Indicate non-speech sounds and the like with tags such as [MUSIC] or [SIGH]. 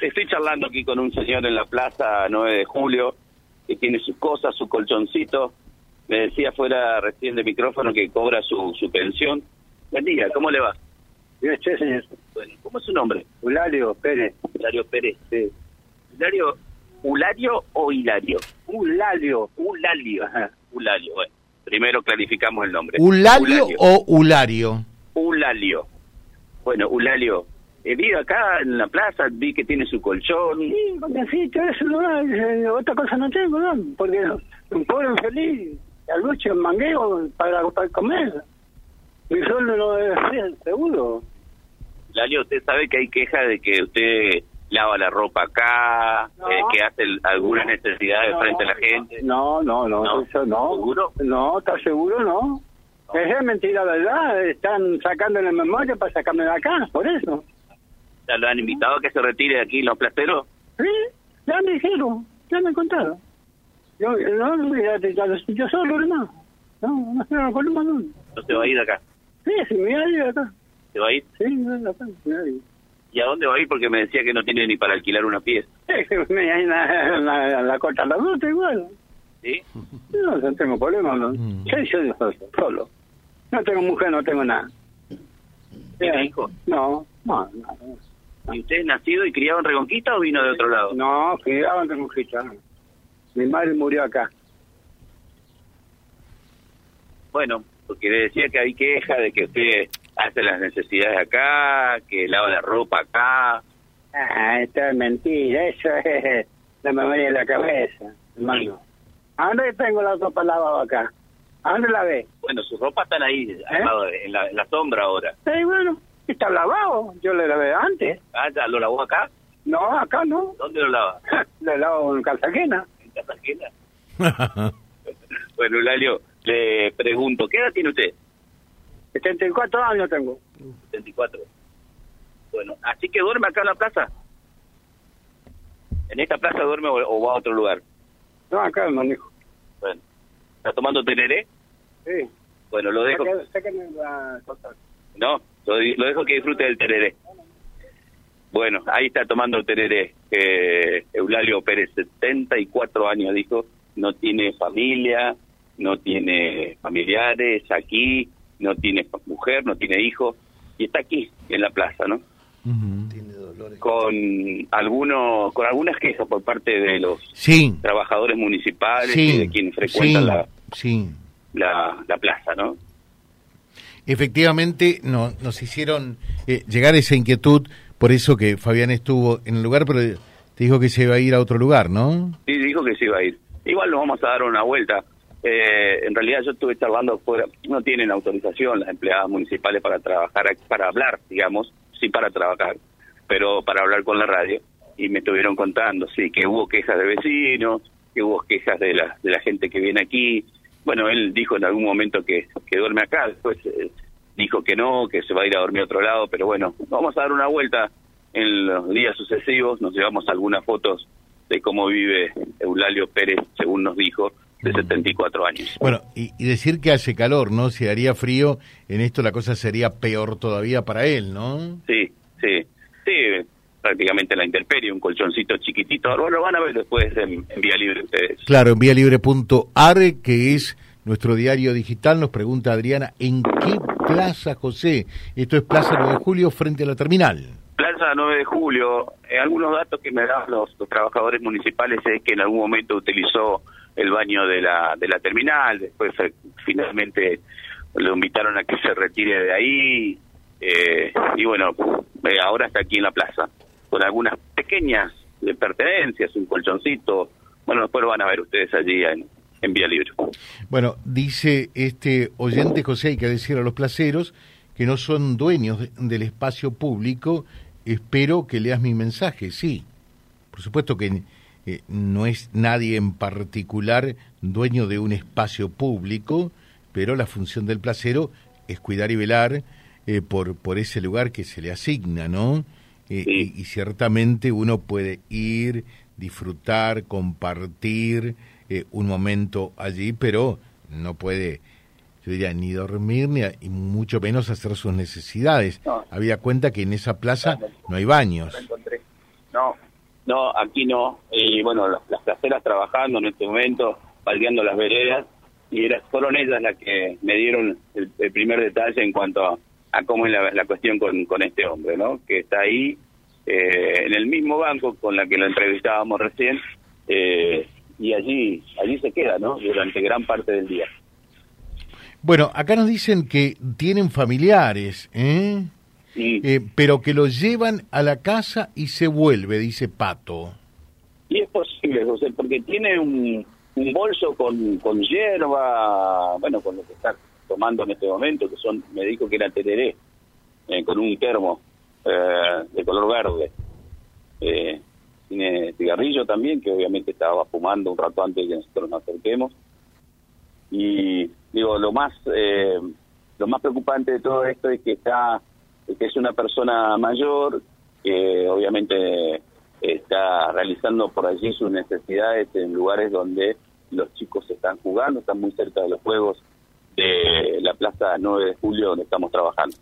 estoy charlando aquí con un señor en la plaza 9 de julio que tiene sus cosas, su colchoncito. Me decía fuera recién de micrófono que cobra su, su pensión. Buen día, ¿cómo le va? Bien, che, señor. Bueno, ¿cómo es su nombre? Eulario Pérez. Hilario Pérez. Sí. ¿Hilario Ulario o Hilario? Eulalio. Ulario. Ajá. Ulario, bueno. Primero clarificamos el nombre. ¿Ulario o Ulario? Ulario. Bueno, Ulario, eh, vive acá en la plaza, vi que tiene su colchón. Sí, porque todo eso no eh, otra cosa no tengo, ¿no? Porque un pobre infeliz, al lucho mangueo para, para comer. Mi sueldo no debe ser, seguro. Ulario, usted sabe que hay queja de que usted lava la ropa acá, No. eh, que hace algunas necesidades No, frente a la gente. No, no, no, No. eso no. ¿Seguro? No, ¿estás seguro? No. Esa es mentira, ¿verdad? Están sacando la memoria para sacarme de acá, por eso. ¿Ya lo han invitado a que se retire de aquí los plateros? Sí, ya me dijeron, ya me contaron. Yo, yo solo, hermano. No, no estoy con un no. No se va a ir de acá. Sí, sí, me voy a ir acá. ¿Se va a ir? Sí, me voy a ir acá, me voy a ir. ¿Y a dónde va a ir? Porque me decía que no tiene ni para alquilar una pieza. Sí, me voy a ir a la, a la corta la ruta igual. ¿Sí? No, no tengo problema, no. Mm. Sí, yo solo, solo. No tengo mujer, no tengo nada. ¿Tiene hijos? No, no, no. ¿Y usted es nacido y criado en Reconquista o vino de otro lado? No, cuidado, tengo mujer. Mi madre murió acá. Bueno, porque le decía que hay queja de que usted hace las necesidades acá, que lava la ropa acá. Ah, esto es mentira, eso es la memoria de la cabeza, hermano. ¿A dónde tengo la ropa lavada acá? ¿A dónde la ve? Bueno, sus ropas están ahí, de- en, la, en la sombra ahora. Sí, bueno, está lavado. Yo le lavé antes. Ah, ya, ¿lo lavó acá? No, acá no. ¿Dónde lo lava? [LAUGHS] Le lavo en calza ajena. ¿En casa ajena? [LAUGHS] Bueno, Eulalio, le pregunto, ¿qué edad tiene usted? 74 años tengo. 74. Bueno, ¿así que duerme acá en la plaza? ¿En esta plaza duerme o, o va a otro lugar? No, acá, hermano, hijo. Bueno, ¿está tomando tereré? Sí. Bueno, lo dejo... Sáquenme- la. No, lo, dejo que disfrute del tereré. Bueno, ahí está tomando tereré. Eh, Eulalio Pérez, 74 años, dijo. No tiene familia, no tiene familiares aquí, no tiene mujer, no tiene hijo. Y está aquí, en la plaza, ¿no? Ujú. Con, algunos, con algunas quejas por parte de los Sí, trabajadores municipales sí, y de quienes frecuentan sí, la, sí. la, la plaza, ¿no? Efectivamente, no, nos hicieron eh, llegar esa inquietud, por eso que Fabián estuvo en el lugar, pero te dijo que se iba a ir a otro lugar, ¿no? Sí, dijo que se iba a ir. Igual nos vamos a dar una vuelta. Eh, en realidad yo estuve charlando fuera, no tienen autorización las empleadas municipales para trabajar, para hablar, digamos, sí para trabajar, pero para hablar con la radio. Y me estuvieron contando, sí, que hubo quejas de vecinos, que hubo quejas de la, de la gente que viene aquí. Bueno, él dijo en algún momento que, que duerme acá, después eh, dijo que no, que se va a ir a dormir a otro lado, pero bueno, vamos a dar una vuelta en los días sucesivos, nos llevamos algunas fotos de cómo vive Eulalio Pérez, según nos dijo, de 74 años. Bueno, y, y decir que hace calor, ¿no? Si haría frío, en esto la cosa sería peor todavía para él, ¿no? Sí, sí, sí, prácticamente la intemperie, un colchoncito chiquitito. Ahora lo van a ver después en, en Vía Libre ustedes. Claro, en vialibre.ar, que es nuestro diario digital, nos pregunta Adriana, ¿en qué plaza, José? Esto es Plaza 9 de Julio, frente a la terminal. Plaza 9 de Julio, eh, algunos datos que me dan los, los trabajadores municipales es que en algún momento utilizó el baño de la, de la terminal, después eh, finalmente lo invitaron a que se retire de ahí, eh, y bueno, eh, ahora está aquí en la plaza, con algunas pequeñas pertenencias, un colchoncito, bueno, después lo van a ver ustedes allí en, en Vía Libre. Bueno, dice este oyente, José, hay que decir a los placeros que no son dueños de- del espacio público, espero que leas mi mensaje, sí. Por supuesto que eh, no es nadie en particular dueño de un espacio público, pero la función del placero es cuidar y velar eh, por, por ese lugar que se le asigna, ¿no? Eh, Sí. y, y ciertamente uno puede ir, disfrutar, compartir eh, un momento allí, pero no puede, yo diría, ni dormir, ni a- y mucho menos hacer sus necesidades. No. Había cuenta que en esa plaza no hay baños. No, No, aquí no. Y bueno, las, las placeras trabajando en este momento, paldeando las veredas, y eran, fueron ellas las que me dieron el, primer detalle en cuanto a, cómo es la, cuestión con, con este hombre, ¿no? Que está ahí eh, en el mismo banco con la que lo entrevistábamos recién, eh, y allí, allí se queda, ¿no? Durante gran parte del día. Bueno, acá nos dicen que tienen familiares, ¿eh? ¿eh? pero que lo llevan a la casa y se vuelve, dice Pato. Y es posible, José, porque tiene un, un bolso con, con hierba, bueno, con lo que está tomando en este momento, que son, me dijo que era tereré, eh, con un termo eh, de color verde. tiene cigarrillo también, que obviamente estaba fumando un rato antes de que nosotros nos acerquemos. Y digo, lo más eh, lo más preocupante de todo esto es que está que es una persona mayor que obviamente está realizando por allí sus necesidades en lugares donde los chicos están jugando, están muy cerca de los juegos de la Plaza 9 de Julio donde estamos trabajando.